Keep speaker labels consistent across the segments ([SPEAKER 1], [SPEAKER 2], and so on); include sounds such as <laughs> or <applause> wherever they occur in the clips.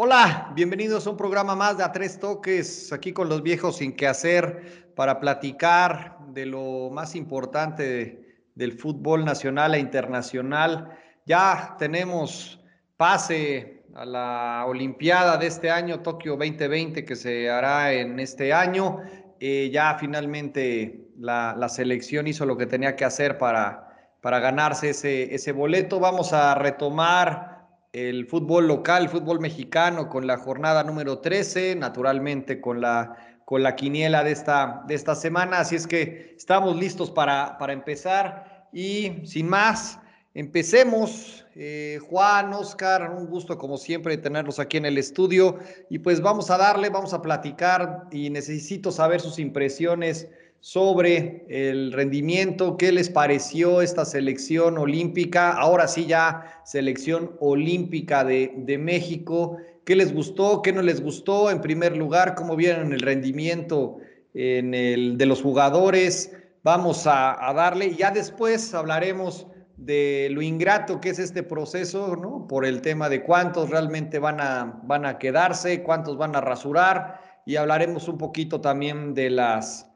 [SPEAKER 1] Hola, bienvenidos a un programa más de A Tres Toques, aquí con los viejos sin qué hacer, para platicar de lo más importante del fútbol nacional e internacional. Ya tenemos pase a la Olimpiada de este año, Tokio 2020, que se hará en este año. Eh, ya finalmente la, la, selección hizo lo que tenía que hacer para, para ganarse ese, ese boleto. Vamos a retomar el fútbol local, el fútbol mexicano, con la jornada número 13, naturalmente con la, con la quiniela de esta, de esta semana. Así es que estamos listos para, para empezar y sin más, empecemos. Eh, Juan, Oscar, un gusto como siempre tenerlos aquí en el estudio y pues vamos a darle, vamos a platicar y necesito saber sus impresiones sobre el rendimiento, qué les pareció esta selección olímpica, ahora sí ya selección olímpica de, de México, qué les gustó, qué no les gustó, en primer lugar, cómo vieron el rendimiento en el, de los jugadores, vamos a, a darle, ya después hablaremos de lo ingrato que es este proceso, ¿no? Por el tema de cuántos realmente van a, van a quedarse, cuántos van a rasurar, y hablaremos un poquito también de las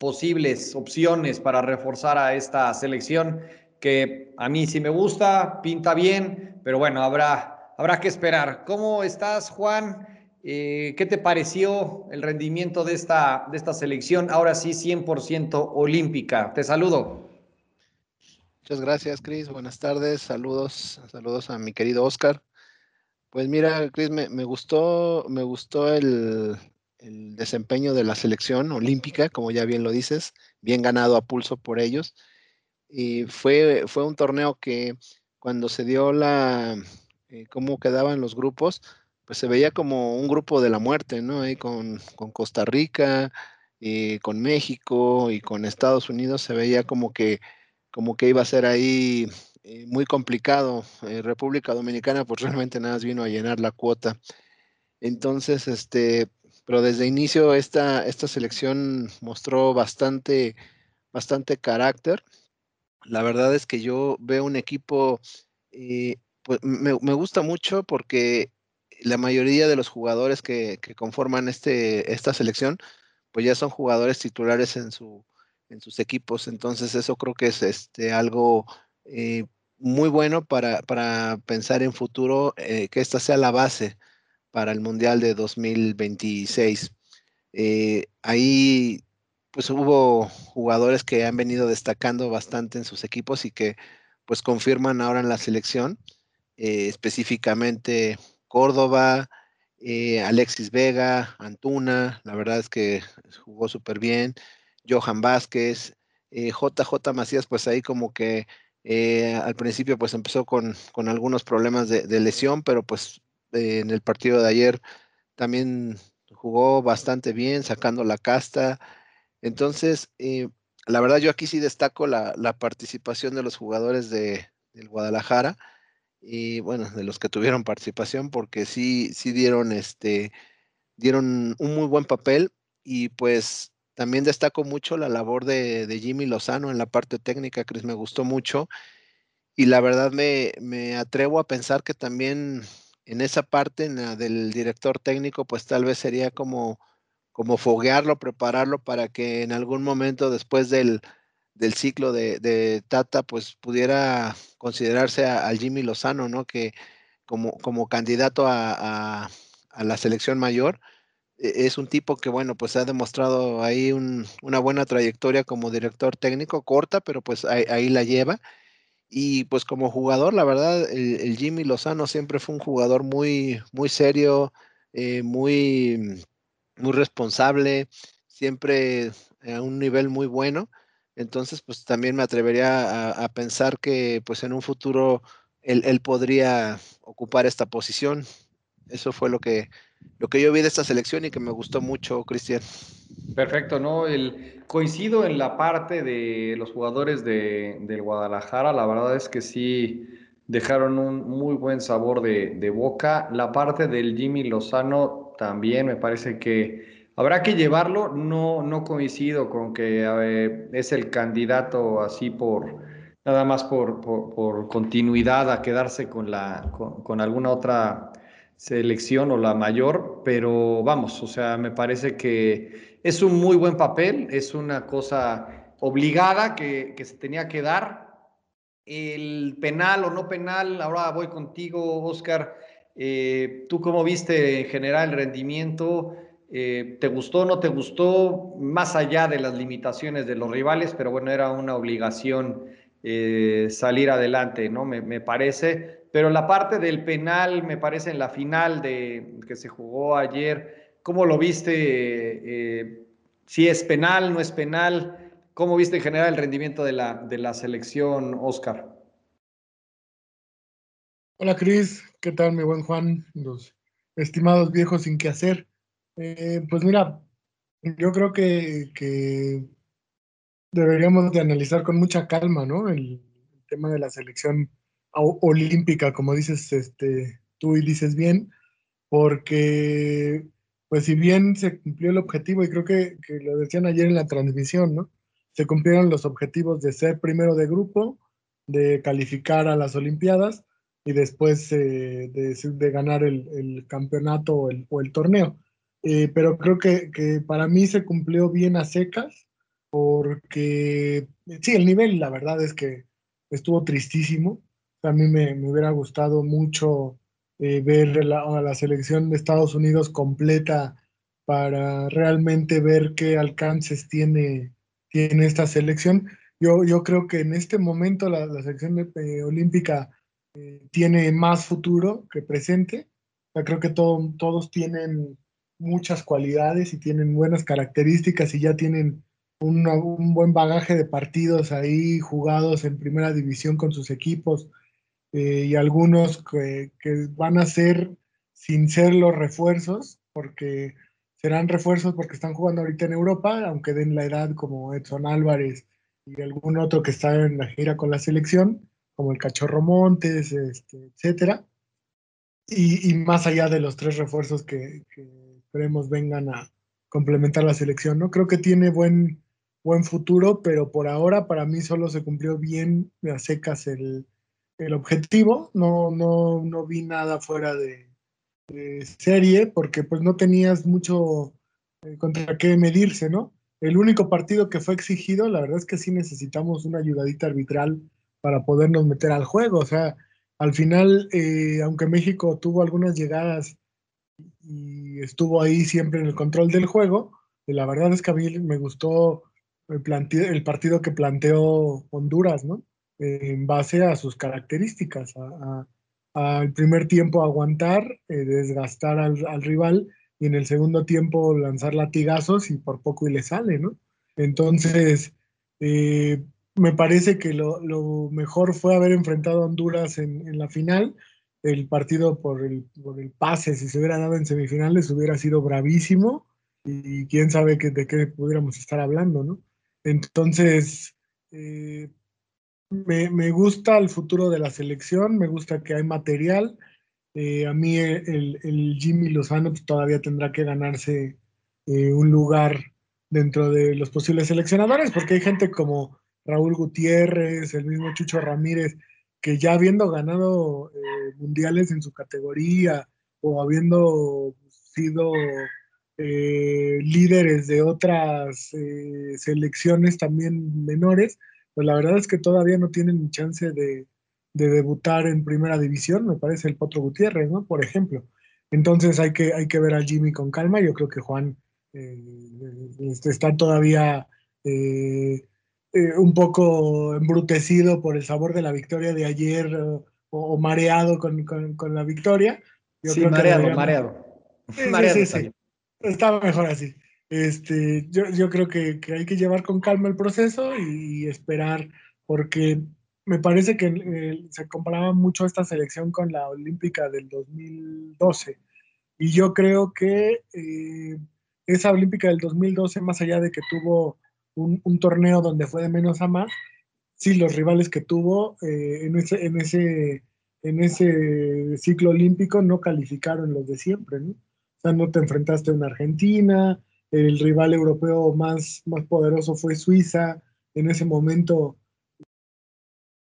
[SPEAKER 1] posibles opciones para reforzar a esta selección que a mí sí me gusta, pinta bien, pero bueno, habrá, habrá que esperar. ¿Cómo estás, Juan? Eh, ¿Qué te pareció el rendimiento de esta, de esta selección? Ahora sí, 100% olímpica. Te saludo.
[SPEAKER 2] Muchas gracias, Cris. Buenas tardes. Saludos, saludos a mi querido Oscar. Pues mira, Cris, me, me, gustó, me gustó el, el desempeño de la selección olímpica, como ya bien lo dices, bien ganado a pulso por ellos. Y fue, fue un torneo que cuando se dio la, eh, cómo quedaban los grupos, pues se veía como un grupo de la muerte, ¿no? Ahí con, con Costa Rica, eh, con México y con Estados Unidos se veía como que, como que iba a ser ahí eh, muy complicado. Eh, República Dominicana pues <laughs> realmente nada vino a llenar la cuota. Entonces, este, pero desde inicio esta, esta selección mostró bastante, bastante carácter. La verdad es que yo veo un equipo, eh, pues me, me, gusta mucho porque la mayoría de los jugadores que, que, conforman este, esta selección, pues ya son jugadores titulares en, su, en sus equipos. Entonces eso creo que es este, algo eh, muy bueno para, para, pensar en futuro, eh, que esta sea la base para el Mundial de 2026. Eh, ahí pues hubo jugadores que han venido destacando bastante en sus equipos y que pues confirman ahora en la selección, eh, específicamente Córdoba, eh, Alexis Vega, Antuna, la verdad es que jugó súper bien, Johan Vázquez, JJ eh, Macías, pues ahí como que eh, al principio pues empezó con, con algunos problemas de, de, lesión, pero pues en el partido de ayer también jugó bastante bien, sacando la casta. Entonces, eh, la verdad yo aquí sí destaco la, la participación de los jugadores de, del Guadalajara y bueno, de los que tuvieron participación, porque sí, sí dieron este, dieron un muy buen papel y pues también destaco mucho la labor de, de Jimmy Lozano en la parte técnica, que me gustó mucho. Y la verdad me, me atrevo a pensar que también en esa parte en la del director técnico, pues tal vez sería como, como foguearlo, prepararlo para que en algún momento después del, del ciclo de, Tata, pues pudiera considerarse al Jimmy Lozano, ¿no? Que como, como candidato a, a, a, la selección mayor, e, es un tipo que, bueno, pues ha demostrado ahí un, una buena trayectoria como director técnico, corta, pero pues ahí, ahí la lleva y pues como jugador, la verdad, el, Jimmy Lozano siempre fue un jugador muy, muy serio, eh, muy, muy responsable, siempre a un nivel muy bueno. Entonces, pues también me atrevería a, a pensar que pues en un futuro él, él, podría ocupar esta posición. Eso fue lo que, lo que yo vi de esta selección y que me gustó mucho, Cristian.
[SPEAKER 1] Perfecto, ¿no? El, coincido en la parte de los jugadores de, del Guadalajara, la verdad es que sí dejaron un muy buen sabor de, boca. La parte del Jimmy Lozano también me parece que habrá que llevarlo, no, no coincido con que es el candidato así por nada más por, por, por, continuidad a quedarse con, la, con, con alguna otra selección o la mayor, pero vamos, o sea, me parece que es un muy buen papel, es una cosa obligada que, que se tenía que dar. El penal o no penal, ahora voy contigo, Oscar. Eh, ¿Tú cómo viste en general el rendimiento? Eh, ¿Te gustó o no te gustó? Más allá de las limitaciones de los rivales, pero bueno, era una obligación eh, salir adelante, ¿no? Me, me, parece. Pero la parte del penal, me parece en la final de que se jugó ayer, ¿cómo lo viste? Eh, si es penal, no es penal. ¿Cómo viste en general el rendimiento de la, de la selección, Oscar?
[SPEAKER 3] Hola, Cris. ¿Qué tal, mi buen Juan? Los estimados viejos sin qué hacer. Eh, pues mira, yo creo que, que deberíamos de analizar con mucha calma, ¿no? El, tema de la selección olímpica, como dices este, tú y dices bien, porque, pues si bien se cumplió el objetivo, y creo que, que, lo decían ayer en la transmisión, ¿no? Se cumplieron los objetivos de ser primero de grupo, de calificar a las Olimpiadas y después eh, de, de, ganar el, el campeonato o el, o el torneo. Eh, pero creo que, que para mí se cumplió bien a secas porque sí, el nivel, la verdad es que estuvo tristísimo. A mí me, me hubiera gustado mucho eh, ver la, a la selección de Estados Unidos completa para realmente ver qué alcances tiene, tiene esta selección. Yo, yo creo que en este momento la, la selección eh, olímpica eh, tiene más futuro que presente. Creo que todo, todos tienen muchas cualidades y tienen buenas características y ya tienen una, un buen bagaje de partidos ahí jugados en primera división con sus equipos eh, y algunos que, que, van a ser sin ser los refuerzos, porque serán refuerzos porque están jugando ahorita en Europa, aunque den la edad como Edson Álvarez y algún otro que está en la gira con la selección, como el Cachorro Montes, este, etcétera. Y, y, más allá de los tres refuerzos que, que esperemos vengan a complementar la selección, ¿no? Creo que tiene buen, buen futuro, pero por ahora para mí solo se cumplió bien a secas el, el objetivo. No, no, no vi nada fuera de, serie porque pues no tenías mucho eh, contra qué medirse, ¿no? El único partido que fue exigido, la verdad es que sí necesitamos una ayudadita arbitral para podernos meter al juego. O sea, al final, eh, aunque México tuvo algunas llegadas y estuvo ahí siempre en el control del juego, la verdad es que a mí me gustó el, el partido que planteó Honduras, ¿no? En base a sus características, al primer tiempo aguantar, eh, desgastar al, al, rival y en el segundo tiempo lanzar latigazos y por poco y le sale, ¿no? Entonces, eh, me parece que lo, mejor fue haber enfrentado a Honduras en, la final. El partido por el, pase, si se hubiera dado en semifinales, hubiera sido bravísimo y quién sabe de qué pudiéramos estar hablando, ¿no? Entonces, eh, me, gusta el futuro de la selección, me gusta que hay material. Eh, a mí el, Jimmy Lozano pues, todavía tendrá que ganarse eh, un lugar dentro de los posibles seleccionadores, porque hay gente como Raúl Gutiérrez, el mismo Chucho Ramírez, que ya habiendo ganado eh, mundiales en su categoría o habiendo sido líderes de otras selecciones también menores, pues la verdad es que todavía no tienen chance de, de, debutar en primera división, me parece el Potro Gutiérrez, ¿no? Por ejemplo. Entonces hay que, hay que ver al Jimmy con calma, yo creo que Juan eh, este, está todavía eh, eh, un poco embrutecido por el sabor de la victoria de ayer o, o mareado con, con, con, la victoria.
[SPEAKER 1] Yo sí, mareado, mareado.
[SPEAKER 3] Sí, <laughs> mareado. Sí, sí, estaba mejor así. Este, yo, yo creo que, que, hay que llevar con calma el proceso y, y esperar, porque me parece que eh, se comparaba mucho esta selección con la olímpica del 2012. Y yo creo que eh, esa olímpica del 2012, más allá de que tuvo un, un, torneo donde fue de menos a más, sí, los rivales que tuvo eh, en, ese, en, ese, en ese ciclo olímpico no calificaron los de siempre, ¿no? O sea, no te enfrentaste a una Argentina, el rival europeo más, más poderoso fue Suiza, en ese momento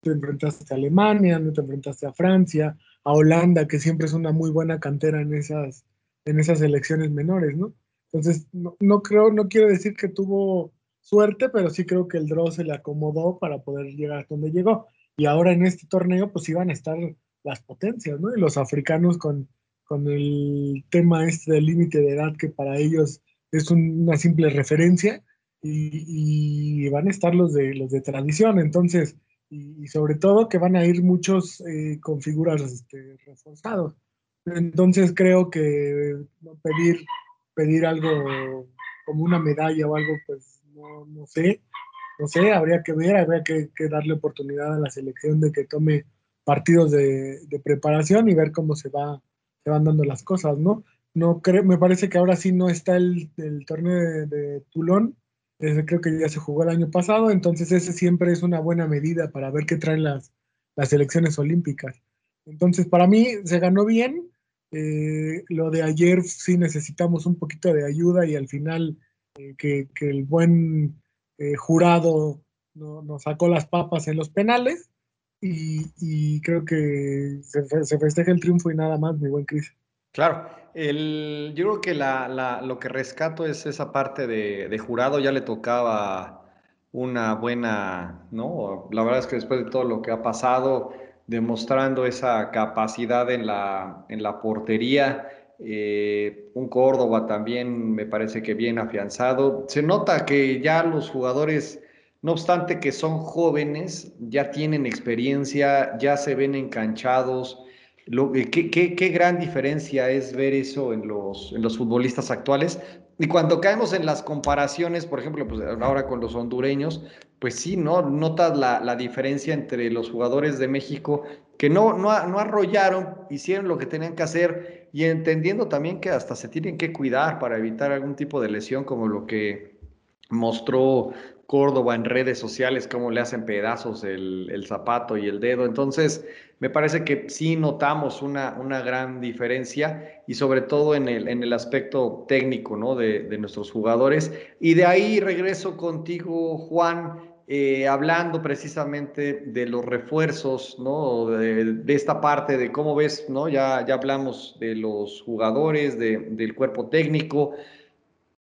[SPEAKER 3] te enfrentaste a Alemania, no te enfrentaste a Francia, a Holanda, que siempre es una muy buena cantera en esas, en esas elecciones menores, ¿no? Entonces, no, creo, no quiero decir que tuvo suerte, pero sí creo que el draw se le acomodó para poder llegar hasta donde llegó. Y ahora en este torneo, pues iban a estar las potencias, ¿no? Y los africanos con, con el tema este del límite de edad, que para ellos es una simple referencia, y, van a estar los de, los de tradición. Entonces, y, sobre todo que van a ir muchos eh, con figuras este, reforzados. Entonces creo que pedir, pedir algo como una medalla o algo, pues no, no sé, no sé, habría que ver, habría que, darle oportunidad a la selección de que tome partidos de, preparación y ver cómo se va, se van dando las cosas, ¿no? No creo, me parece que ahora sí no está el, torneo de, Tulón, creo que ya se jugó el año pasado, entonces ese siempre es una buena medida para ver qué traen las, las elecciones olímpicas. Entonces, para mí se ganó bien. Eh, lo de ayer sí necesitamos un poquito de ayuda y al final eh, que, el buen eh, jurado nos sacó las papas en los penales y, creo que se, se, festeja el triunfo y nada más, mi buen Cris.
[SPEAKER 1] Claro, el, yo creo que la, lo que rescato es esa parte de, jurado, ya le tocaba una buena, ¿no? La verdad es que después de todo lo que ha pasado, demostrando esa capacidad en la, en la portería, eh, un Córdoba también me parece que bien afianzado. Se nota que ya los jugadores, no obstante que son jóvenes, ya tienen experiencia, ya se ven enganchados eh, qué, gran diferencia es ver eso en los, en los futbolistas actuales. Y cuando caemos en las comparaciones, por ejemplo, pues ahora con los hondureños, pues sí, ¿no? Notas la, diferencia entre los jugadores de México que no, no, no arrollaron, hicieron lo que tenían que hacer y entendiendo también que hasta se tienen que cuidar para evitar algún tipo de lesión como lo que mostró Córdoba en redes sociales, cómo le hacen pedazos el, zapato y el dedo. Entonces, me parece que sí notamos una, una gran diferencia y sobre todo en el, en el aspecto técnico ¿no? de, nuestros jugadores. Y de ahí regreso contigo, Juan, eh, hablando precisamente de los refuerzos, ¿no? De, esta parte de cómo ves, ¿no? Ya, ya hablamos de los jugadores, del cuerpo técnico.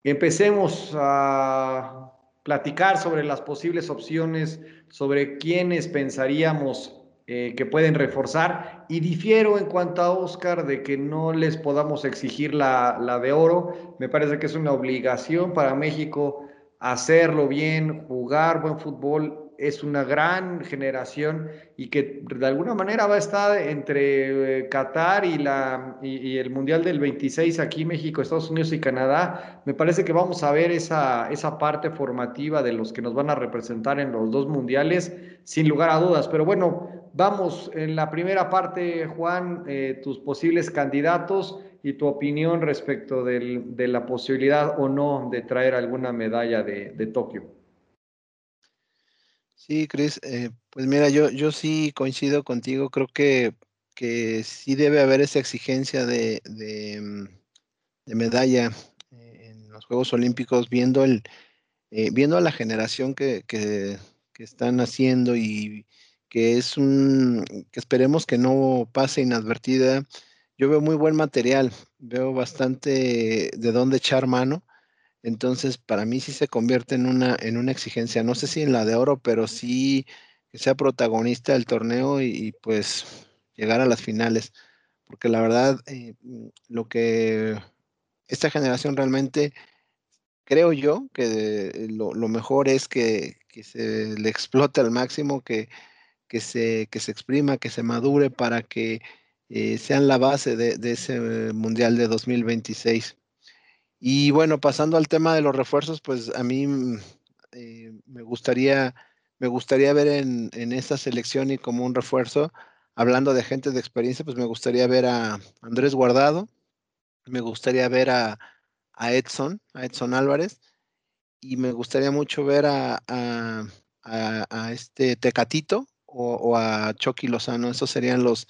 [SPEAKER 1] Empecemos a platicar sobre las posibles opciones, sobre quiénes pensaríamos eh, que pueden reforzar. Y difiero en cuanto a Oscar de que no les podamos exigir la, la de oro. Me parece que es una obligación para México hacerlo bien, jugar buen fútbol es una gran generación y que de alguna manera va a estar entre eh, Qatar y, la, y, el Mundial del 26 aquí, México, Estados Unidos y Canadá. Me parece que vamos a ver esa, esa parte formativa de los que nos van a representar en los dos mundiales, sin lugar a dudas. Pero bueno, vamos en la primera parte, Juan, eh, tus posibles candidatos y tu opinión respecto del, de la posibilidad o no de traer alguna medalla de, de Tokio.
[SPEAKER 2] Sí, Cris, eh, pues mira, yo, yo sí coincido contigo, creo que, que sí debe haber esa exigencia de, de, mm, medalla en los Juegos Olímpicos, viendo, el, eh, viendo a la generación que, que, que, están haciendo y que es un, que esperemos que no pase inadvertida. Yo veo muy buen material, veo bastante de dónde echar mano entonces, para mí sí se convierte en una, en una exigencia, no sé si en la de oro, pero sí que sea protagonista del torneo y, pues llegar a las finales. Porque la verdad, eh, mm, lo que esta generación realmente, creo yo que lo, mejor es que, se le explote al máximo, que, que, se, que se exprima, que se madure para que eh, sean la base de, de ese Mundial de 2026. Y bueno, pasando al tema de los refuerzos, pues a mí mm, eh, me, gustaría, me gustaría ver en, en, esta selección y como un refuerzo, hablando de gente de experiencia, pues me gustaría ver a Andrés Guardado, me gustaría ver a, a Edson, a Edson Álvarez, y me gustaría mucho ver a, a, este Tecatito o, o, a Chucky Lozano. Esos serían los,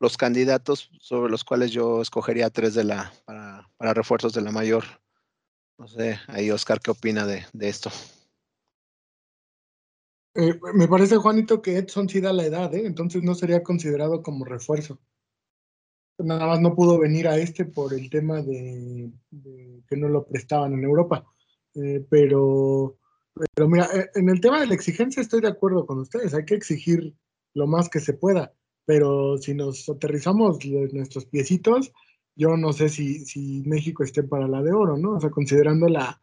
[SPEAKER 2] los candidatos sobre los cuales yo escogería tres de la, para, refuerzos de la mayor. No sé, ahí Oscar, ¿qué opina de, de esto?
[SPEAKER 3] Eh, me parece, Juanito, que Edson sí da la edad, ¿eh? entonces no sería considerado como refuerzo. Nada más no pudo venir a este por el tema de, que no lo prestaban en Europa. Eh, pero, pero mira, eh, en el tema de la exigencia estoy de acuerdo con ustedes, hay que exigir lo más que se pueda, pero si nos aterrizamos nuestros piecitos, yo no sé si, si México esté para la de oro, ¿no? O sea, considerando la,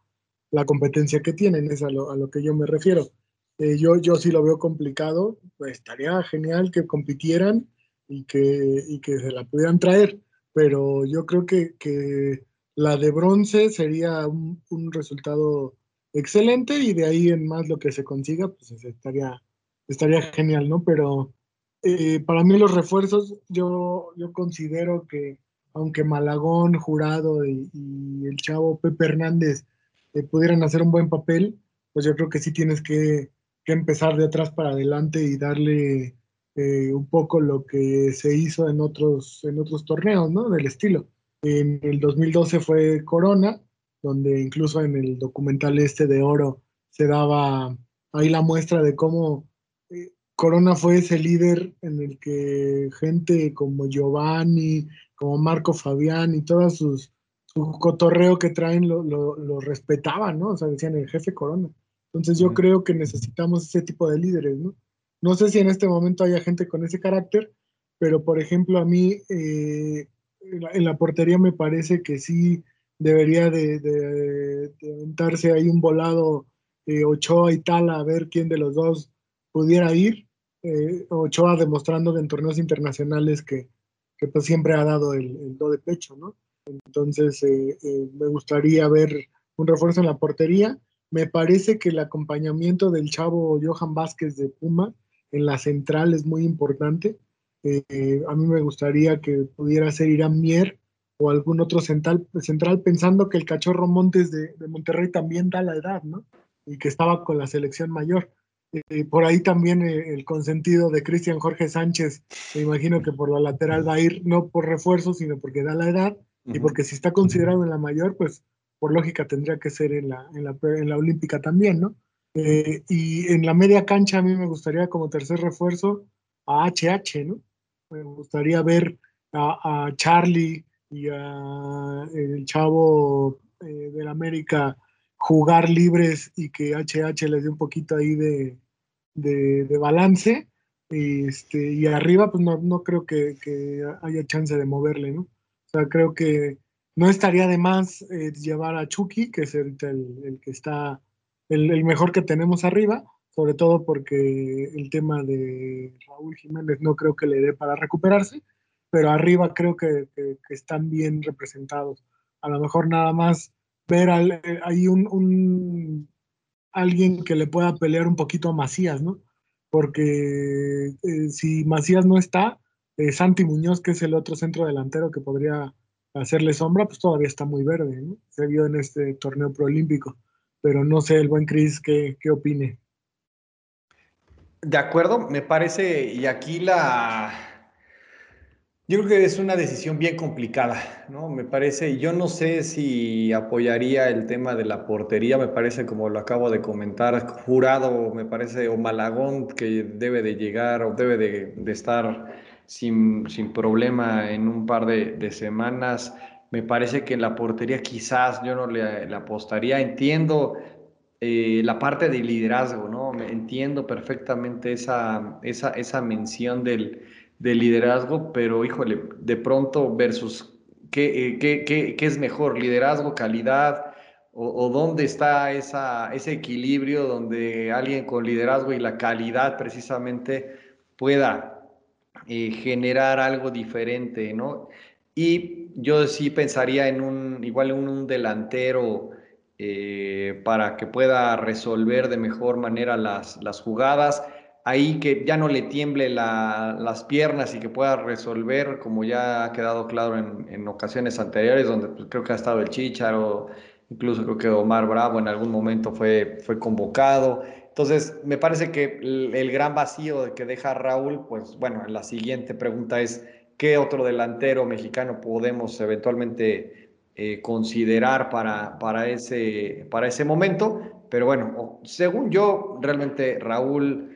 [SPEAKER 3] la competencia que tienen, es a lo, a lo que yo me refiero. Eh, yo, yo sí lo veo complicado, pues estaría genial que compitieran y que, y que se la pudieran traer, pero yo creo que, que la de bronce sería un, un, resultado excelente y de ahí en más lo que se consiga, pues estaría, estaría genial, ¿no? Pero eh, para mí los refuerzos, yo, considero que aunque Malagón, Jurado y, el chavo Pepe Hernández eh, pudieran hacer un buen papel, pues yo creo que sí tienes que, empezar de atrás para adelante y darle eh, un poco lo que se hizo en otros, en otros torneos, ¿no? Del estilo. En el 2012 fue Corona, donde incluso en el documental este de Oro se daba ahí la muestra de cómo Corona fue ese líder en el que gente como Giovanni, como Marco Fabián y todas sus su cotorreo que traen lo, lo, lo, respetaban, ¿no? O sea, decían el jefe Corona. Entonces yo creo que necesitamos ese tipo de líderes, ¿no? No sé si en este momento haya gente con ese carácter, pero por ejemplo a mí eh, en, la, en, la, portería me parece que sí debería de, de, de aventarse ahí un volado eh, Ochoa y tal a ver quién de los dos pudiera ir. Eh, Ochoa demostrando en torneos internacionales que, pues siempre ha dado el, el do de pecho, ¿no? Entonces, eh, eh, me gustaría ver un refuerzo en la portería. Me parece que el acompañamiento del chavo Johan Vázquez de Puma en la central es muy importante. A mí me gustaría que pudiera ser Irán Mier o algún otro central, central pensando que el cachorro Montes de, de, Monterrey también da la edad, ¿no? Y que estaba con la selección mayor. Eh, por ahí también eh, el consentido de Cristian Jorge Sánchez, me imagino que por la lateral va a ir no por refuerzo, sino porque da la edad y porque si está considerado en la mayor, pues por lógica tendría que ser en la, en la, en la olímpica también, ¿no? Eh, y en la media cancha a mí me gustaría como tercer refuerzo a HH, ¿no? Me gustaría ver a, a Charlie y a el chavo eh, del América jugar libres y que HH les dé un poquito ahí de, de, de balance. Este, y arriba, pues no, no creo que, que haya chance de moverle, ¿no? O sea, creo que no estaría de más eh, llevar a Chucky, que es el, el, que está, el, el, mejor que tenemos arriba, sobre todo porque el tema de Raúl Jiménez no creo que le dé para recuperarse, pero arriba creo que, que, que están bien representados. A lo mejor nada más ver al, eh, ahí un, alguien que le pueda pelear un poquito a Macías, ¿no? Porque eh, si Macías no está, eh, Santi Muñoz, que es el otro centro delantero que podría hacerle sombra, pues todavía está muy verde, ¿no? Se vio en este torneo proolímpico, pero no sé el buen Cris qué, qué opine.
[SPEAKER 1] De acuerdo, me parece, y aquí la, yo creo que es una decisión bien complicada, ¿no? Me parece, yo no sé si apoyaría el tema de la portería, me parece, como lo acabo de comentar, jurado, me parece, o Malagón, que debe de llegar o debe de, estar sin, sin, problema en un par de, semanas. Me parece que en la portería quizás yo no le, le apostaría. Entiendo eh, la parte de liderazgo, ¿no? Entiendo perfectamente esa, esa, esa mención del, del, liderazgo, pero híjole, de pronto versus qué, eh, qué, qué, qué es mejor, liderazgo, calidad. O, o, dónde está esa, ese equilibrio donde alguien con liderazgo y la calidad precisamente pueda eh, generar algo diferente, ¿no? Y yo sí pensaría en un, igual en un delantero eh, para que pueda resolver de mejor manera las, las jugadas, ahí que ya no le tiemble la, las piernas y que pueda resolver, como ya ha quedado claro en, en ocasiones anteriores, donde pues, creo que ha estado el Chicharo, incluso creo que Omar Bravo en algún momento fue, fue convocado. Entonces, me parece que el, el, gran vacío que deja Raúl, pues bueno, la siguiente pregunta es, ¿qué otro delantero mexicano podemos eventualmente eh, considerar para, para, ese, para ese momento? Pero bueno, según yo, realmente Raúl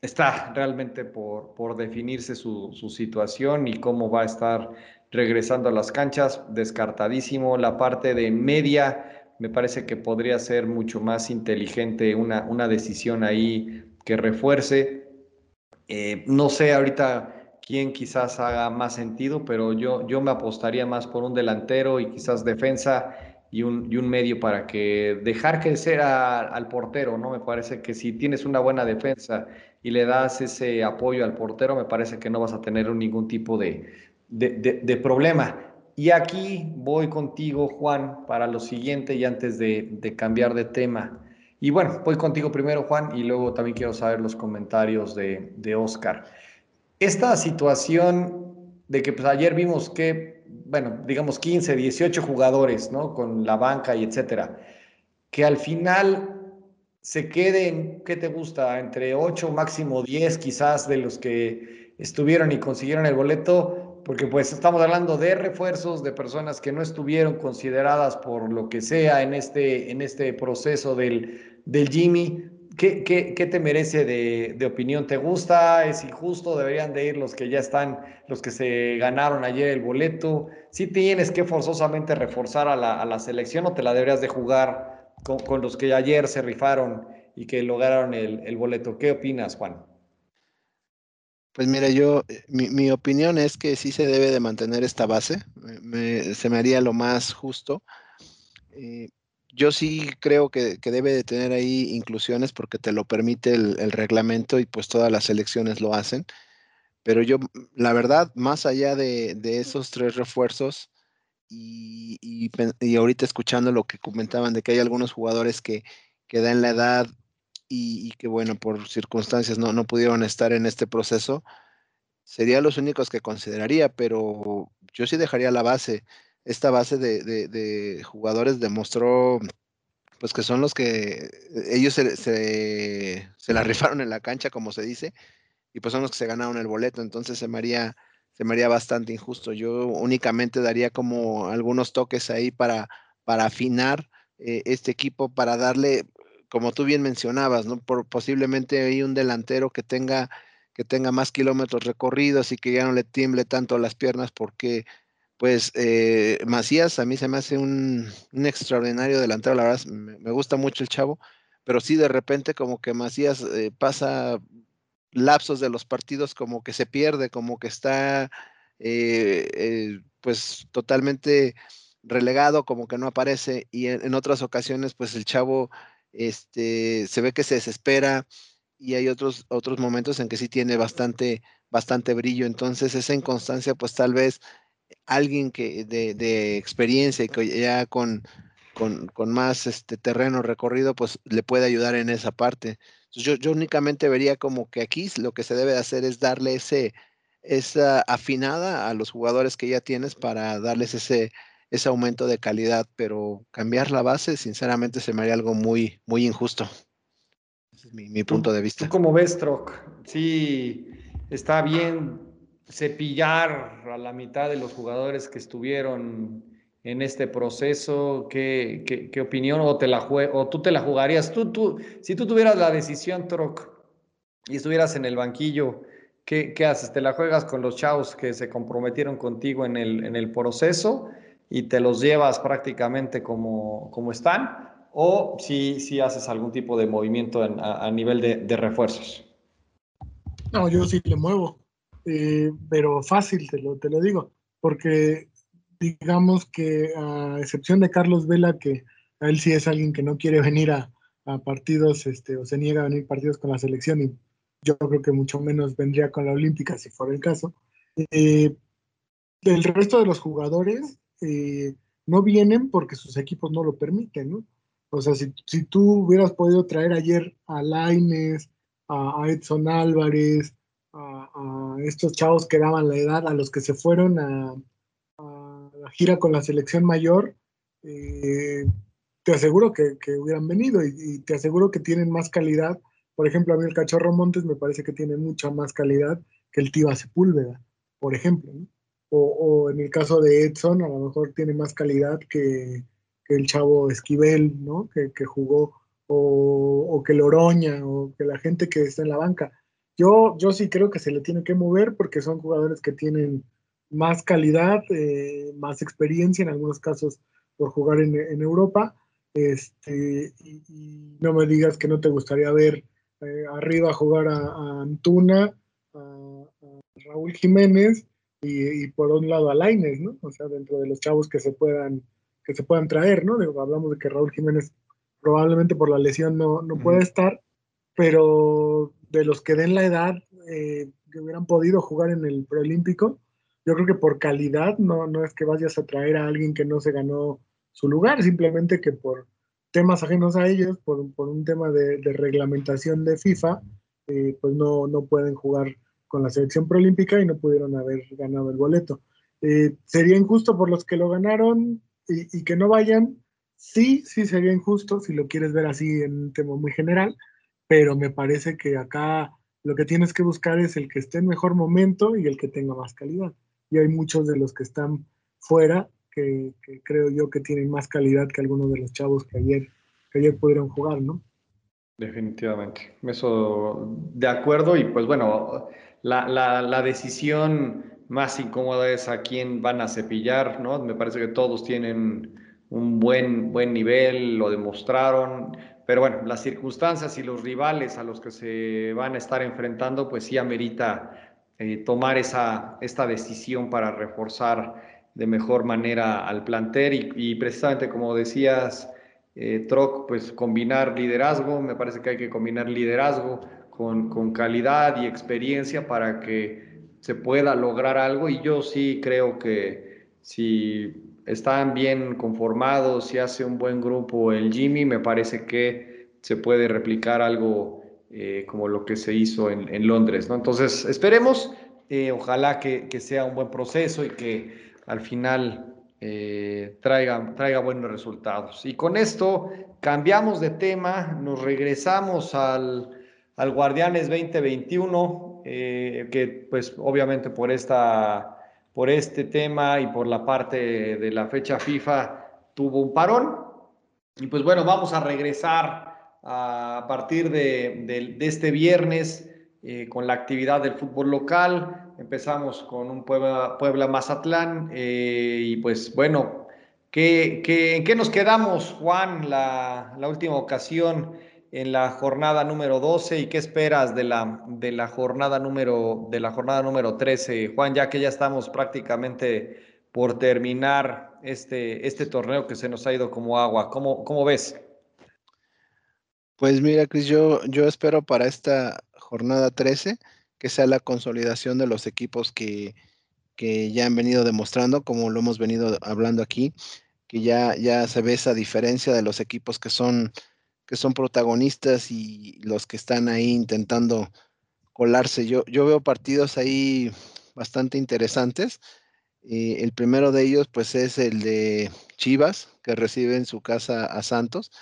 [SPEAKER 1] está realmente por, por definirse su, su, situación y cómo va a estar regresando a las canchas, descartadísimo. La parte de media, me parece que podría ser mucho más inteligente una, una decisión ahí que refuerce. Eh, no sé ahorita quién quizás haga más sentido, pero yo, yo me apostaría más por un delantero y quizás defensa y un, y un medio para que dejar crecer al portero, ¿no? Me parece que si tienes una buena defensa y le das ese apoyo al portero, me parece que no vas a tener ningún tipo de, de, problema. Y aquí voy contigo, Juan, para lo siguiente y antes de, cambiar de tema. Y bueno, voy contigo primero, Juan, y luego también quiero saber los comentarios de, de Oscar. Esta situación de que pues, ayer vimos que, bueno, digamos 15, 18 jugadores, ¿no? Con la banca y etcétera, que al final se queden, ¿qué te gusta? Entre 8, máximo 10 quizás de los que estuvieron y consiguieron el boleto, porque pues estamos hablando de refuerzos, de personas que no estuvieron consideradas por lo que sea en este, en este proceso del, del Jimmy. ¿Qué, te merece de, opinión? ¿Te gusta? ¿Es injusto? ¿Deberían de ir los que ya están, los que se ganaron ayer el boleto? ¿Sí tienes que forzosamente reforzar a la, selección o te la deberías de jugar con, los que ayer se rifaron y que lograron el, boleto? ¿Qué opinas, Juan?
[SPEAKER 2] Pues mira, yo, eh, mi, opinión es que sí se debe de mantener esta base, se me haría lo más justo. Eh, yo sí creo que, debe de tener ahí inclusiones porque te lo permite el, reglamento y pues todas las elecciones lo hacen. Pero yo, la verdad, más allá de, esos tres refuerzos y, y, ahorita escuchando lo que comentaban de que hay algunos jugadores que, que dan la edad y, que bueno, por circunstancias no, no pudieron estar en este proceso, serían los únicos que consideraría, pero yo sí dejaría la base. Esta base de, de, jugadores demostró pues que son los que ellos se, se, la <laughs> rifaron en la cancha, como se dice, y pues son los que se ganaron el boleto, entonces se me haría, se me bastante injusto. Yo únicamente daría como algunos toques ahí para, para afinar eh, este equipo, para darle, como tú bien mencionabas, ¿no? Por, posiblemente hay un delantero que tenga, que tenga más kilómetros recorridos y que ya no le tiemble tanto las piernas porque pues eh, Macías a mí se me hace un, extraordinario delantero, la verdad me, gusta mucho el chavo, pero sí de repente como que Macías eh, pasa lapsos de los partidos como que se pierde, como que está eh, pues totalmente relegado, como que no aparece y en, en, otras ocasiones pues el chavo este, se ve que se desespera y hay otros, otros momentos en que sí tiene bastante, bastante brillo. Entonces, esa inconstancia, pues tal vez alguien que de, de experiencia y que ya con, con, con, más este terreno recorrido, pues le puede ayudar en esa parte. yo, yo únicamente vería como que aquí lo que se debe hacer es darle ese, esa afinada a los jugadores que ya tienes para darles ese, ese aumento de calidad, pero cambiar la base, sinceramente, se me haría algo muy, muy injusto. Ese es mi, punto de vista.
[SPEAKER 1] ¿Tú cómo ves, Troc? Sí, está bien cepillar a la mitad de los jugadores que estuvieron en este proceso. ¿Qué, qué, opinión o, te la o tú te la jugarías? Tú, tú, si tú tuvieras la decisión, Troc, y estuvieras en el banquillo, ¿qué, ¿qué, haces? ¿Te la juegas con los chavos que se comprometieron contigo en el, en el proceso? y te los llevas prácticamente como, como están, o si, si haces algún tipo de movimiento a, nivel de, refuerzos.
[SPEAKER 3] No, yo sí le muevo, eh, pero fácil, te lo, te lo digo, porque digamos que a excepción de Carlos Vela, que a él sí es alguien que no quiere venir a, partidos, este, o se niega a venir partidos con la selección, y yo creo que mucho menos vendría con la Olímpica si fuera el caso. Eh, del resto de los jugadores, eh, no vienen porque sus equipos no lo permiten, ¿no? O sea, si, si tú hubieras podido traer ayer a Laines, a, Edson Álvarez, a, estos chavos que daban la edad, a los que se fueron a, la gira con la selección mayor, eh, te aseguro que, hubieran venido y, te aseguro que tienen más calidad. Por ejemplo, a mí el Cachorro Montes me parece que tiene mucha más calidad que el Tiva Sepúlveda, por ejemplo. o, en el caso de Edson, a lo mejor tiene más calidad que, el chavo Esquivel, ¿no? Que, jugó, o, que Loroña, o que la gente que está en la banca. Yo, yo sí creo que se le tiene que mover porque son jugadores que tienen más calidad, eh, más experiencia en algunos casos por jugar en, Europa. Este, y, no me digas que no te gustaría ver eh, arriba jugar a, Antuna, a, Raúl Jiménez y, por un lado a Laines, ¿no? O sea, dentro de los chavos que se puedan, que se puedan traer, ¿no? hablamos de que Raúl Jiménez probablemente por la lesión no, no puede estar, pero de los que den la edad eh, que hubieran podido jugar en el preolímpico, yo creo que por calidad no, no es que vayas a traer a alguien que no se ganó su lugar, simplemente que por temas ajenos a ellos, por, un tema de, reglamentación de FIFA, eh, pues no, no pueden jugar con la selección preolímpica y no pudieron haber ganado el boleto. Eh, sería injusto por los que lo ganaron y, y, que no vayan. Sí, sí sería injusto si lo quieres ver así en un tema muy general, pero me parece que acá lo que tienes que buscar es el que esté en mejor momento y el que tenga más calidad y hay muchos de los que están fuera que, creo yo que tienen más calidad que algunos de los chavos que ayer, que ayer pudieron jugar, ¿no?
[SPEAKER 1] Definitivamente, eso de acuerdo y pues bueno, la, la, la decisión más incómoda es a quién van a cepillar, ¿no? Me parece que todos tienen un buen, buen nivel, lo demostraron, pero bueno, las circunstancias y los rivales a los que se van a estar enfrentando, pues sí amerita eh, tomar esa, esta decisión para reforzar de mejor manera al plantel y, precisamente como decías, eh, Troc, pues combinar liderazgo, me parece que hay que combinar liderazgo con, con calidad y experiencia para que se pueda lograr algo y yo sí creo que si están bien conformados, si hace un buen grupo el Jimmy, me parece que se puede replicar algo eh, como lo que se hizo en, Londres. ¿no? Entonces, esperemos, eh, ojalá que, sea un buen proceso y que al final eh, traiga, traiga buenos resultados. Y con esto cambiamos de tema, nos regresamos al, al Guardianes 2021, que pues obviamente por, esta, por este tema y por la parte de la fecha FIFA tuvo un parón. Y pues bueno, vamos a regresar a partir de, este viernes eh, con la actividad del fútbol local. Empezamos con un Puebla, Puebla Mazatlán eh, y pues bueno, ¿qué, ¿en qué nos quedamos, Juan, la, última ocasión en la jornada número 12 y qué esperas de la, de la, jornada, número, de la jornada número 13, Juan, ya que ya estamos prácticamente por terminar este, este torneo que se nos ha ido como agua. ¿Cómo, cómo ves?
[SPEAKER 2] Pues mira, Cris, yo, yo espero para esta jornada 13 que sea la consolidación de los equipos que, ya han venido demostrando, como lo hemos venido hablando aquí, que ya, ya se ve esa diferencia de los equipos que son, que son protagonistas y los que están ahí intentando colarse. Yo, yo veo partidos ahí bastante interesantes. Eh, el primero de ellos, pues, es el de Chivas, que recibe en su casa a Santos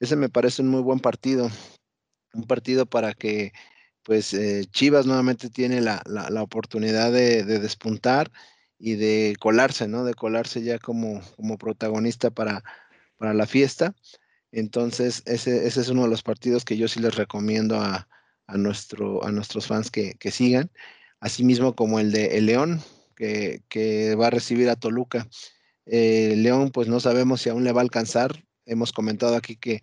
[SPEAKER 2] ese me parece un muy buen partido. Un partido para que pues eh, Chivas nuevamente tiene la, oportunidad de, despuntar y de colarse, ¿no? De colarse ya como, como protagonista para, para la fiesta. Entonces, ese, ese, es uno de los partidos que yo sí les recomiendo a, nuestro, a nuestros fans que, sigan. Asimismo como el de el León, que, va a recibir a Toluca. Eh, León, pues no sabemos si aún le va a alcanzar hemos comentado aquí que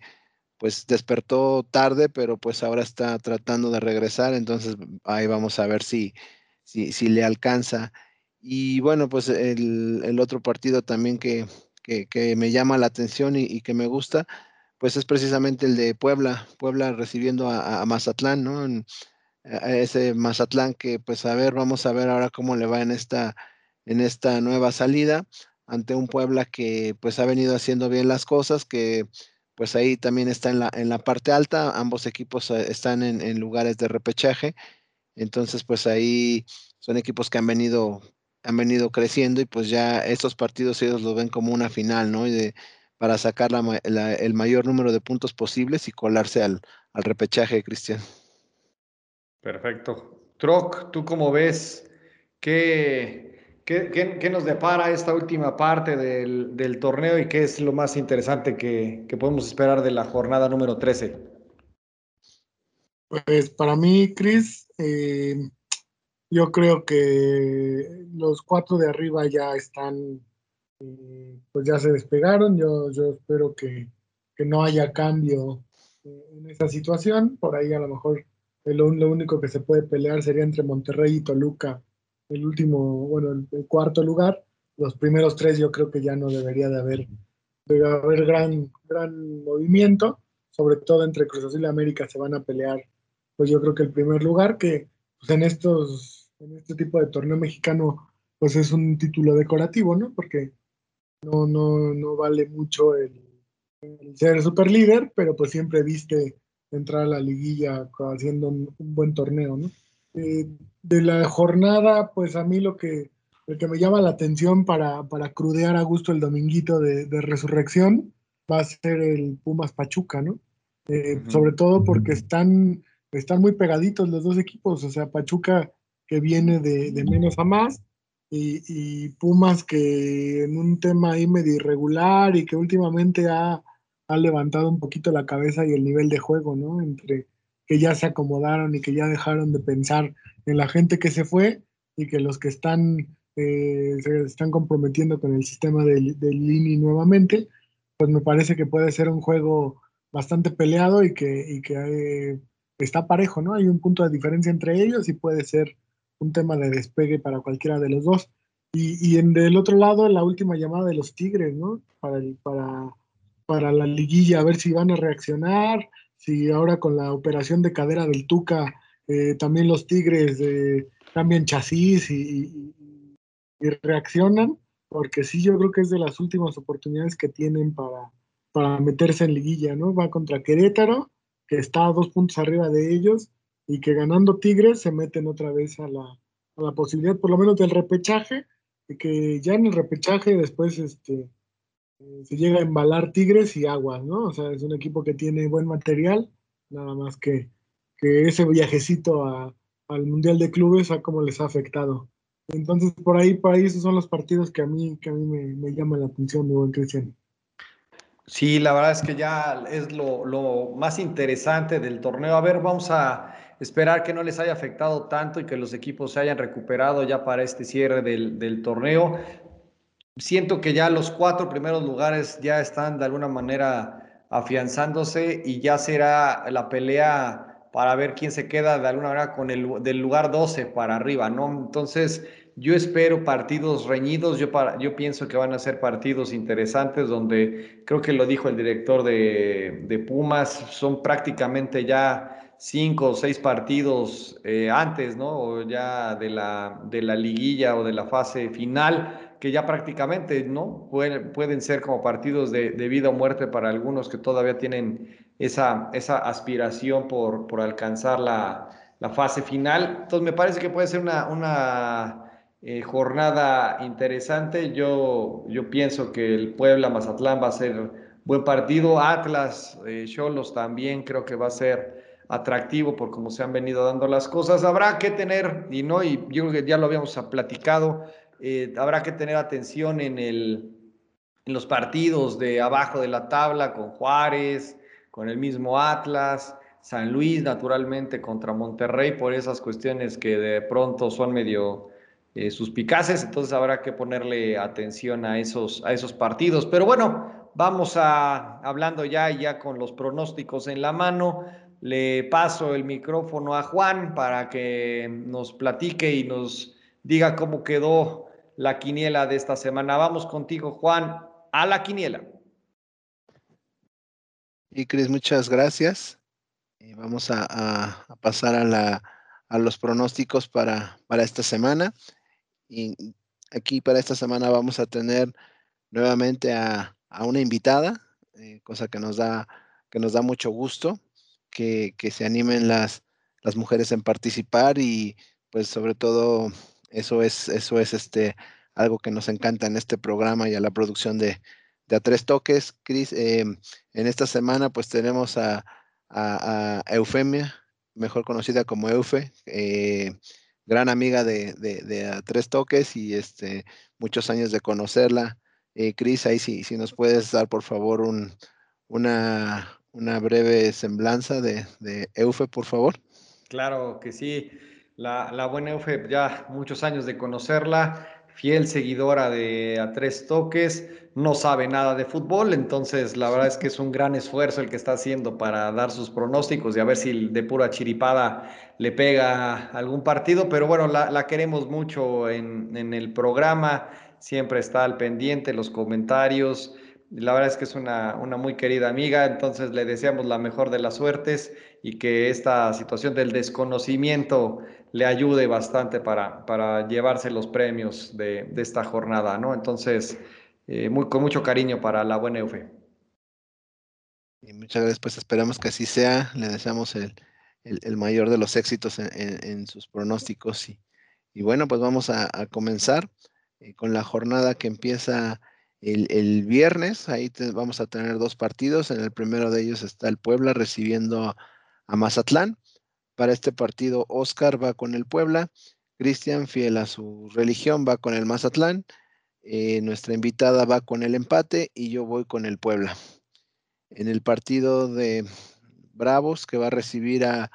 [SPEAKER 2] pues despertó tarde, pero pues ahora está tratando de regresar, entonces ahí vamos a ver si, si, si le alcanza. Y bueno, pues el, otro partido también que, que, me llama la atención y, que me gusta, pues es precisamente el de Puebla, Puebla recibiendo a, Mazatlán, ¿no? ese Mazatlán que pues a ver, vamos a ver ahora cómo le va en esta, en esta nueva salida ante un Puebla que pues ha venido haciendo bien las cosas, que pues ahí también está en la, en la parte alta, ambos equipos eh, están en, lugares de repechaje, entonces pues ahí son equipos que han venido, han venido creciendo y pues ya estos partidos ellos lo ven como una final, ¿no? De, para sacar el mayor número de puntos posibles y colarse al, al repechaje, Cristian.
[SPEAKER 1] Perfecto. Troc, ¿tú cómo ves? ¿Qué, ¿Qué, nos depara esta última parte del, torneo y qué es lo más interesante que, podemos esperar de la jornada número 13?
[SPEAKER 3] Pues para mí, Chris, eh, yo creo que los cuatro de arriba ya están, eh, pues ya se despegaron. Yo, yo espero que, no haya cambio eh, en esa situación. Por ahí a lo mejor lo, único que se puede pelear sería entre Monterrey y Toluca, el último, bueno, el, cuarto lugar. Los primeros tres yo creo que ya no debería de haber, de haber gran, gran movimiento, sobre todo entre Cruz Azul y América se van a pelear, pues yo creo que el primer lugar, que pues en estos en este tipo de torneo mexicano, pues es un título decorativo, ¿no? Porque no, no, no vale mucho el, ser super líder, pero pues siempre viste entrar a la liguilla haciendo un, buen torneo, ¿no? Eh, de la jornada, pues a mí lo que, que me llama la atención para, para crudear a gusto el dominguito de, resurrección va a ser el Pumas Pachuca, ¿no? Eh, sobre todo porque están, están muy pegaditos los dos equipos, o sea, Pachuca que viene de, menos a más, y, Pumas que en un tema ahí medio irregular y que últimamente ha, levantado un poquito la cabeza y el nivel de juego, ¿no? Entre que ya se acomodaron y que ya dejaron de pensar en la gente que se fue y que los que están eh, se están comprometiendo con el sistema del, del Lini nuevamente, pues me parece que puede ser un juego bastante peleado y que, y que eh, está parejo, ¿no? Hay un punto de diferencia entre ellos y puede ser un tema de despegue para cualquiera de los dos. Y, en del otro lado, la última llamada de los Tigres, ¿no? Para, para, para la liguilla, a ver si van a reaccionar, si ahora con la operación de cadera del Tuca, eh, también los Tigres eh, cambian chasis y, reaccionan, porque sí, yo creo que es de las últimas oportunidades que tienen para, para meterse en liguilla, ¿no? Va contra Querétaro, que está a dos puntos arriba de ellos, y que ganando Tigres se meten otra vez a la, a la posibilidad, por lo menos del repechaje, y que ya en el repechaje después este, eh, se llega a embalar Tigres y Aguas, ¿no? O sea, es un equipo que tiene buen material, nada más que, que ese viajecito a, al Mundial de Clubes a cómo les ha afectado. Entonces, por ahí, por ahí esos son los partidos que a mí, que a mí me, me llaman la atención, mi buen Cristian.
[SPEAKER 1] Sí, la verdad es que ya es lo, lo, más interesante del torneo. A ver, vamos a esperar que no les haya afectado tanto y que los equipos se hayan recuperado ya para este cierre del, torneo. Siento que ya los cuatro primeros lugares ya están de alguna manera afianzándose y ya será la pelea para ver quién se queda de alguna manera con el lugar 12 para arriba, ¿no? Entonces, yo espero partidos reñidos, yo, para, yo pienso que van a ser partidos interesantes donde creo que lo dijo el director de Pumas, son prácticamente ya cinco o seis partidos eh, antes, ¿no? O ya de la, de la liguilla o de la fase final, que ya prácticamente, ¿no? Pueden, pueden ser como partidos de, vida o muerte para algunos que todavía tienen esa, esa aspiración por, por alcanzar la, la fase final. Entonces me parece que puede ser una, una eh, jornada interesante. Yo, yo pienso que el Puebla Mazatlán va a ser buen partido. Atlas, eh, Cholos también creo que va a ser atractivo por cómo se han venido dando las cosas. Habrá que tener, y no, y yo creo que ya lo habíamos platicado, eh, habrá que tener atención en, el, en los partidos de abajo de la tabla con Juárez, con el mismo Atlas, San Luis naturalmente contra Monterrey por esas cuestiones que de pronto son medio eh, suspicaces, entonces habrá que ponerle atención a esos, a esos partidos. Pero bueno, vamos a hablando ya ya con los pronósticos en la mano. Le paso el micrófono a Juan para que nos platique y nos diga cómo quedó la quiniela de esta semana. Vamos contigo, Juan, a la quiniela.
[SPEAKER 2] Y Cris, muchas gracias. Y vamos a, pasar a, la, a, los pronósticos para, para esta semana. Y aquí para esta semana vamos a tener nuevamente a, a una invitada, eh, cosa que nos da, que nos da mucho gusto que, se animen las, las mujeres en participar y pues sobre todo eso es, eso es este, algo que nos encanta en este programa y a la producción de, A Tres Toques. Cris, em, en esta semana pues tenemos a, Eufemia, mejor conocida como Eufe, eh, gran amiga de, A Tres Toques y este, muchos años de conocerla. Eh, Cris, ahí sí, si nos puedes dar por favor un, una, una breve semblanza de, de Eufe, por favor.
[SPEAKER 1] Claro que sí. La, la buena Eufe, ya muchos años de conocerla, fiel seguidora de A Tres Toques, no sabe nada de fútbol, entonces la verdad es que es un gran esfuerzo el que está haciendo para dar sus pronósticos y a ver si de pura chiripada le pega algún partido, pero bueno, la, la queremos mucho en, en, el programa, siempre está al pendiente, los comentarios. La verdad es que es una, una muy querida amiga, entonces le deseamos la mejor de las suertes y que esta situación del desconocimiento le ayude bastante para, para llevarse los premios de, de esta jornada, ¿no? Entonces, eh, muy, con mucho cariño para la buena Eufe.
[SPEAKER 2] Y muchas gracias, pues esperamos que así sea, le deseamos el, el, mayor de los éxitos en, en, sus pronósticos y, y, bueno, pues vamos a, a comenzar eh, con la jornada que empieza el, viernes, ahí vamos a tener dos partidos, en el primero de ellos está el Puebla recibiendo a Mazatlán, para este partido, Oscar va con el Puebla, Cristian, fiel a su religión, va con el Mazatlán, eh, nuestra invitada va con el empate y yo voy con el Puebla. En el partido de Bravos, que va a recibir a,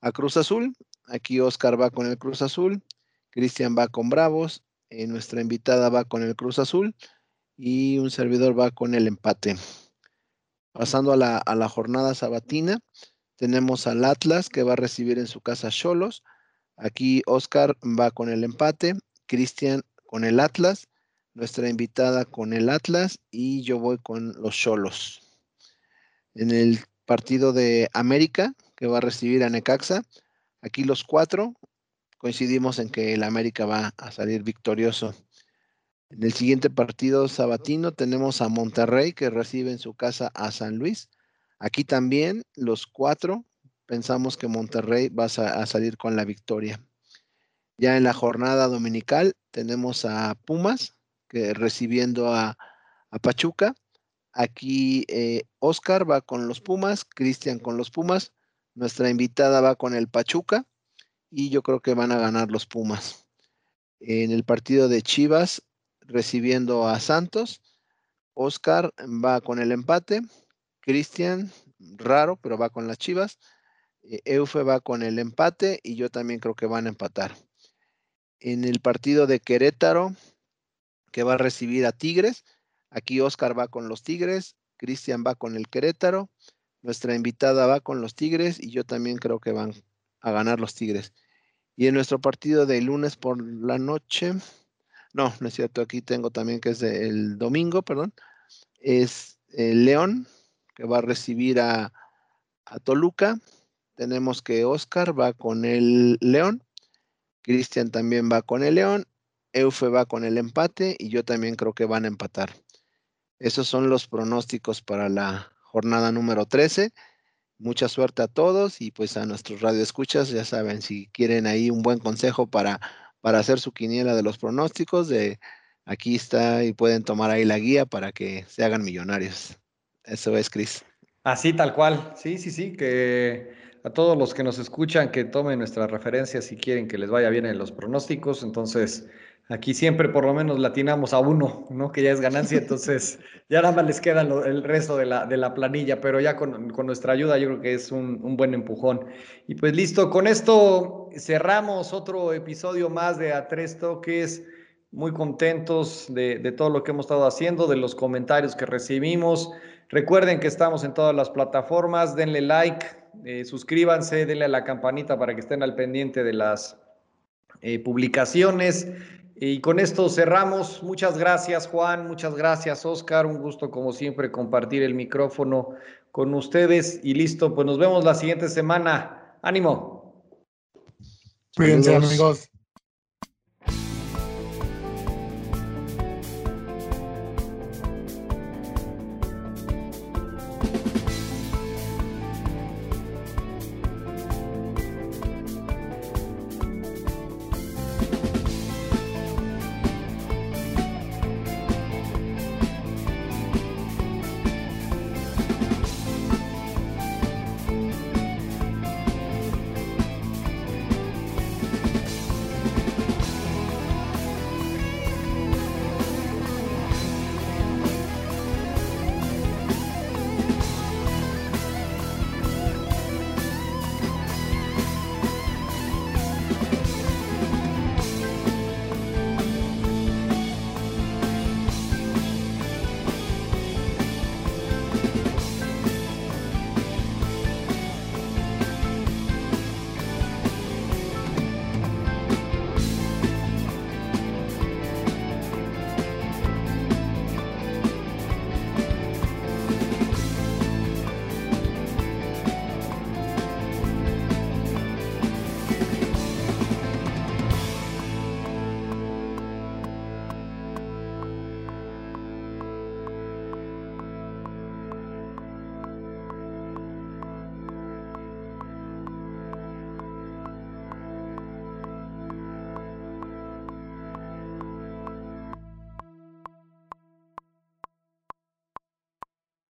[SPEAKER 2] a Cruz Azul, aquí Oscar va con el Cruz Azul, Cristian va con Bravos, eh, nuestra invitada va con el Cruz Azul y un servidor va con el empate. Pasando a la, a la jornada sabatina, tenemos al Atlas que va a recibir en su casa Cholos. Aquí Oscar va con el empate, Cristian con el Atlas, nuestra invitada con el Atlas y yo voy con los Cholos. En el partido de América que va a recibir a Necaxa, aquí los cuatro coincidimos en que el América va a salir victorioso. En el siguiente partido sabatino tenemos a Monterrey que recibe en su casa a San Luis. Aquí también los cuatro pensamos que Monterrey va a, salir con la victoria. Ya en la jornada dominical tenemos a Pumas que recibiendo a, a Pachuca. Aquí eh, Oscar va con los Pumas, Cristian con los Pumas, nuestra invitada va con el Pachuca y yo creo que van a ganar los Pumas. En el partido de Chivas recibiendo a Santos, Oscar va con el empate, Cristian, raro, pero va con las Chivas. Eh, Eufe va con el empate y yo también creo que van a empatar. En el partido de Querétaro, que va a recibir a Tigres, aquí Oscar va con los Tigres, Cristian va con el Querétaro, nuestra invitada va con los Tigres y yo también creo que van a ganar los Tigres. Y en nuestro partido de lunes por la noche, no, no es cierto, aquí tengo también que es el domingo, perdón, es el León que va a recibir a, a Toluca. Tenemos que Oscar va con el León, Cristian también va con el León, Eufe va con el empate y yo también creo que van a empatar. Esos son los pronósticos para la jornada número 13. Mucha suerte a todos y pues a nuestros radioescuchas, ya saben, si quieren ahí un buen consejo para, para hacer su quiniela de los pronósticos, de aquí está y pueden tomar ahí la guía para que se hagan millonarios. Eso es, Cris.
[SPEAKER 1] Así tal cual, sí, sí, sí, que a todos los que nos escuchan que tomen nuestras referencias si quieren que les vaya bien en los pronósticos, entonces aquí siempre por lo menos latinamos a uno, ¿no? Que ya es ganancia, entonces <laughs> ya nada más les queda lo, el resto de la, de la, planilla, pero ya con, con, nuestra ayuda yo creo que es un, un, buen empujón. Y pues listo, con esto cerramos otro episodio más de A Tres Toques muy contentos de, de, todo lo que hemos estado haciendo, de los comentarios que recibimos. Recuerden que estamos en todas las plataformas, denle like, eh, suscríbanse, denle a la campanita para que estén al pendiente de las eh, publicaciones. Y con esto cerramos. Muchas gracias Juan, muchas gracias Oscar, un gusto como siempre compartir el micrófono con ustedes y listo, pues nos vemos la siguiente semana. Ánimo.
[SPEAKER 3] Cuídense amigos.